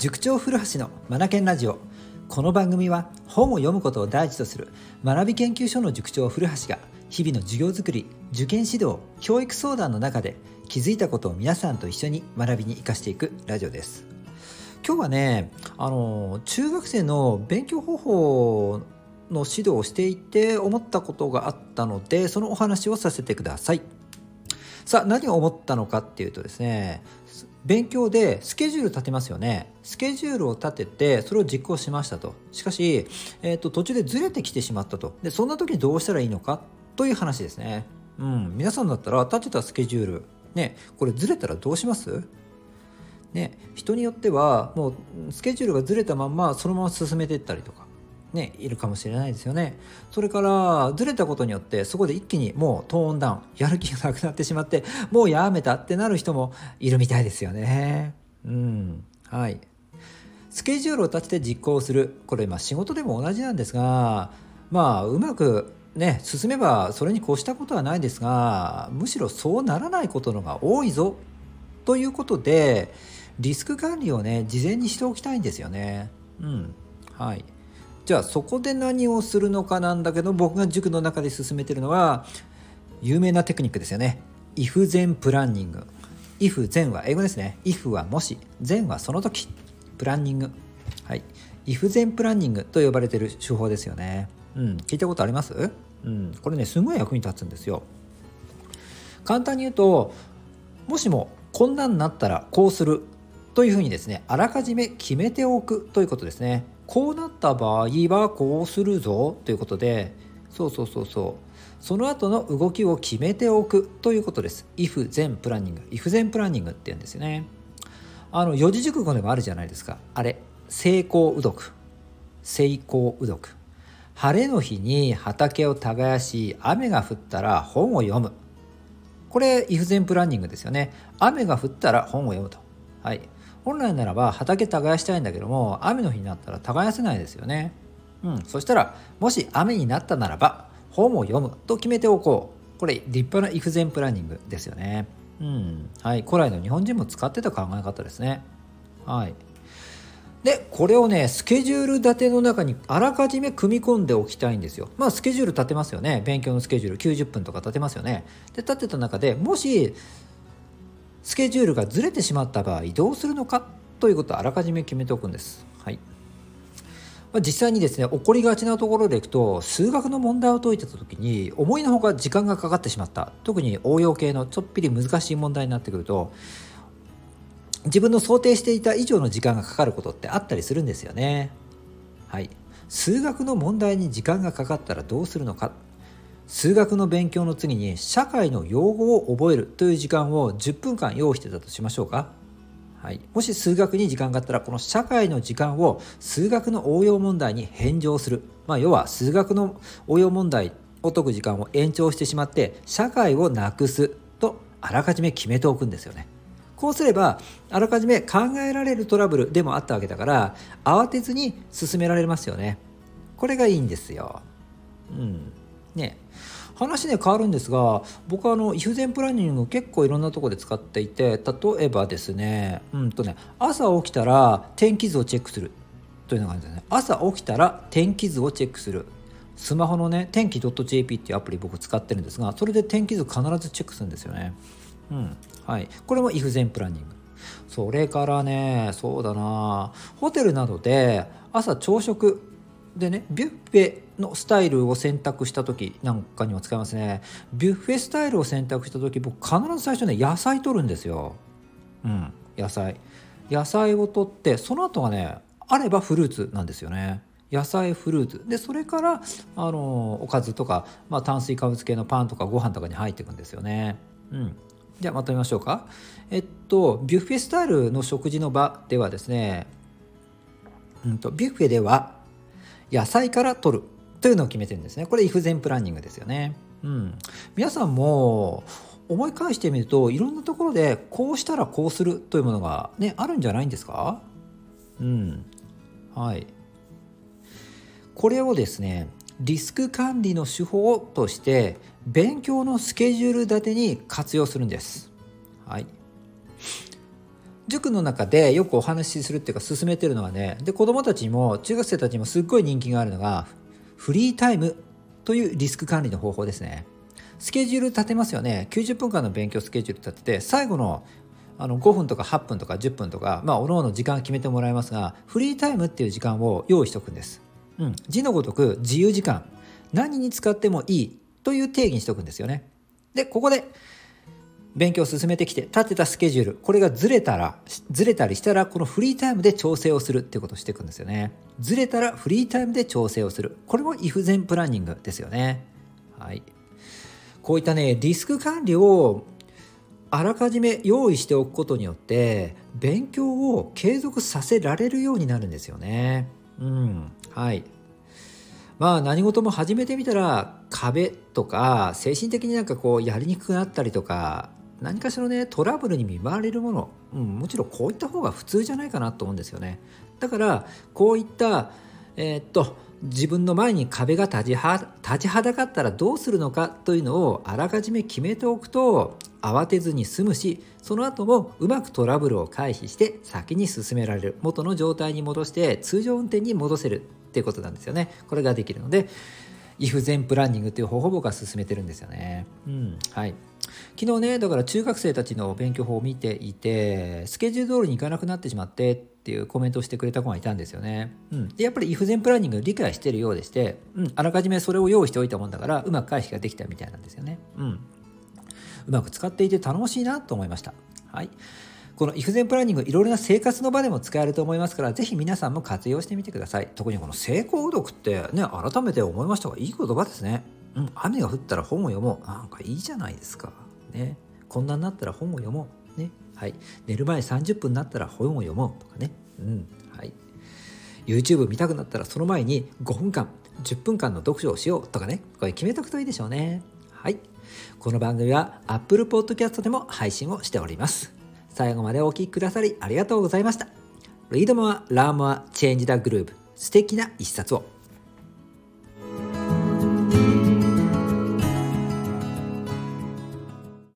塾長古橋のマナケンラジオ。この番組は本を読むことを第一とする学び研究所の塾長古橋が日々の授業づくり受験指導教育相談の中で気づいたことを皆さんと一緒に学びに生かしていくラジオです。今日はねあの中学生の勉強方法の指導をしていて思ったことがあったのでそのお話をさせてください。さあ何を思ったのかっていうとですね勉強でスケジュール立てますよね。スケジュールを立ててそれを実行しましたと。しかし、えーと、途中でずれてきてしまったと。でそんな時にどうしたらいいのか？という話ですね。うん皆さんだったら立てたスケジュール。ねこれずれたらどうします？ね人によってはもうスケジュールがずれたまんまそのまま進めていったりとか。ね、いるかもしれないですよね。それからずれたことによってそこで一気にもうトーンダウンやる気がなくなってしまってもうやめたってなる人もいるみたいですよね。うんはいスケジュールを立てて実行するこれまあ仕事でも同じなんですがまあうまくね進めばそれに越したことはないですがむしろそうならないことのが多いぞということでリスク管理をね事前にしておきたいんですよね。うんはいじゃあそこで何をするのかなんだけど僕が塾の中で進めてるのは有名なテクニックですよね。if 前プランニング。if 前は英語ですね。if はもし前はその時。プランニング。はい。if 前プランニングと呼ばれてる手法ですよね。うん。聞いたことあります？うん。これねすごい役に立つんですよ。簡単に言うともしもこんなんなったらこうするというふうにですねあらかじめ決めておくということですね。こうなった場合はこうするぞということでそうそうそうそう。その後の動きを決めておくということです。if 全プランニング。if 全プランニングって言うんですよね。あの四字熟語でもあるじゃないですか。あれ成功うどく。成功うどく。晴れの日に畑を耕し雨が降ったら本を読む。これ if 全プランニングですよね。雨が降ったら本を読むと。はい。本来ならば畑耕したいんだけども雨の日になったら耕せないですよね。うん、そしたらもし雨になったならば本を読むと決めておこうこれ立派な育前プランニングですよね。うんはい、古来の日本人も使ってた考え方ですね。はい、でこれをねスケジュール立ての中にあらかじめ組み込んでおきたいんですよ。まあスケジュール立てますよね勉強のスケジュール90分とか立てますよね。で立てた中でもしスケジュールがずれてしまった場合どうするのか？ということをあらかじめ決めておくんです。はい。ま、実際にですね起こりがちなところでいくと数学の問題を解いてた時に思いのほか時間がかかってしまった。特に応用系のちょっぴり難しい問題になってくると自分の想定していた以上の時間がかかることってあったりするんですよね。はい、数学の問題に時間がかかったらどうするのか？数学の勉強の次に社会の用語を覚えるという時間を10分間用意してたとしましょうか。はい、もし数学に時間があったらこの社会の時間を数学の応用問題に返上する、まあ、要は数学の応用問題を解く時間を延長してしまって社会をなくすとあらかじめ決めておくんですよね。こうすればあらかじめ考えられるトラブルでもあったわけだから慌てずに進められますよね。これがいいんですよ。うん。ね話ね変わるんですが僕はあの if 前プランニング結構いろんなとこで使っていて例えばですねうんとね朝起きたら天気図をチェックする。というのがあるんですね。朝起きたら天気図をチェックする。スマホのね天気 .jp っていうアプリ僕使ってるんですがそれで天気図必ずチェックするんですよね。うんはい。これも if 前プランニング。それからねそうだな。ホテルなどで朝朝食でねビュッフェのスタイルを選択した時なんかにも使いますね。ビュッフェスタイルを選択した時僕必ず最初ね野菜取るんですよ。うん野菜。野菜を取ってその後はねあればフルーツなんですよね。野菜フルーツ。でそれからあのおかずとか、まあ、炭水化物系のパンとかご飯とかに入っていくんですよね。うん。じゃあまとめましょうか。えっとビュッフェスタイルの食事の場ではですね、うん、とビュッフェでは野菜から取るというのを決めてるんですね。これ、イフゼンプランニングですよね。うん。皆さんも思い返してみると、いろんなところでこうしたらこうするというものがね、あるんじゃないんですか？うん。はい。これをですね、リスク管理の手法として勉強のスケジュール立てに活用するんです。はい。塾の中でよくお話しするっていうか進めてるのはねで子どもたちにも中学生たちもすっごい人気があるのがフリータイムというリスク管理の方法ですね。スケジュール立てますよね。90分間の勉強スケジュール立てて最後のあの5分とか8分とか10分とかまあおのおの時間決めてもらいますがフリータイムっていう時間を用意しておくんです、うん、字のごとく自由時間。何に使ってもいいという定義にしておくんですよね。でここで勉強を進めてきて立てたスケジュールこれがずれたらずれたりしたらこのフリータイムで調整をするっていうことをしていくんですよね。ずれたらフリータイムで調整をする。これも if 前プランニングですよね。はい。こういったねリスク管理をあらかじめ用意しておくことによって勉強を継続させられるようになるんですよね。うん。はい。まあ何事も始めてみたら壁とか精神的になんかこうやりにくくなったりとか何かしらねトラブルに見舞われるもの、うん、もちろんこういった方が普通じゃないかなと思うんですよね。だからこういったえー、っと自分の前に壁が立ちは立ちはだかったらどうするのかというのをあらかじめ決めておくと慌てずに済むしその後もうまくトラブルを回避して先に進められる。元の状態に戻して通常運転に戻せるっていうことなんですよね。これができるので if 全プランニングっていう方法を僕は進めてるんですよね。うんはい。昨日ねだから中学生たちの勉強法を見ていてスケジュール通りにいかなくなってしまってっていうコメントをしてくれた子がいたんですよね。うん、でやっぱり if 全プランニング理解してるようでして、うん、あらかじめそれを用意しておいたもんだからうまく回避ができたみたいなんですよね。うん、うまく使っていて頼もしいなと思いました。はいこの if 全プランニングいろいろな生活の場でも使えると思いますからぜひ皆さんも活用してみてください特にこの成功うどくってね改めて思いましたがいい言葉ですねうん。雨が降ったら本を読もう。なんかいいじゃないですか。ね。こんなになったら本を読もう。ね。はい、寝る前30分になったら本を読もう。とかね、うん。はい、YouTube 見たくなったらその前に5分間10分間の読書をしよう。とかね。これ決めとくといいでしょうね。はい。この番組は Apple Podcast でも配信をしております。最後までお聴きくださりありがとうございました。Read more, learn more, change the groove 素敵な一冊を。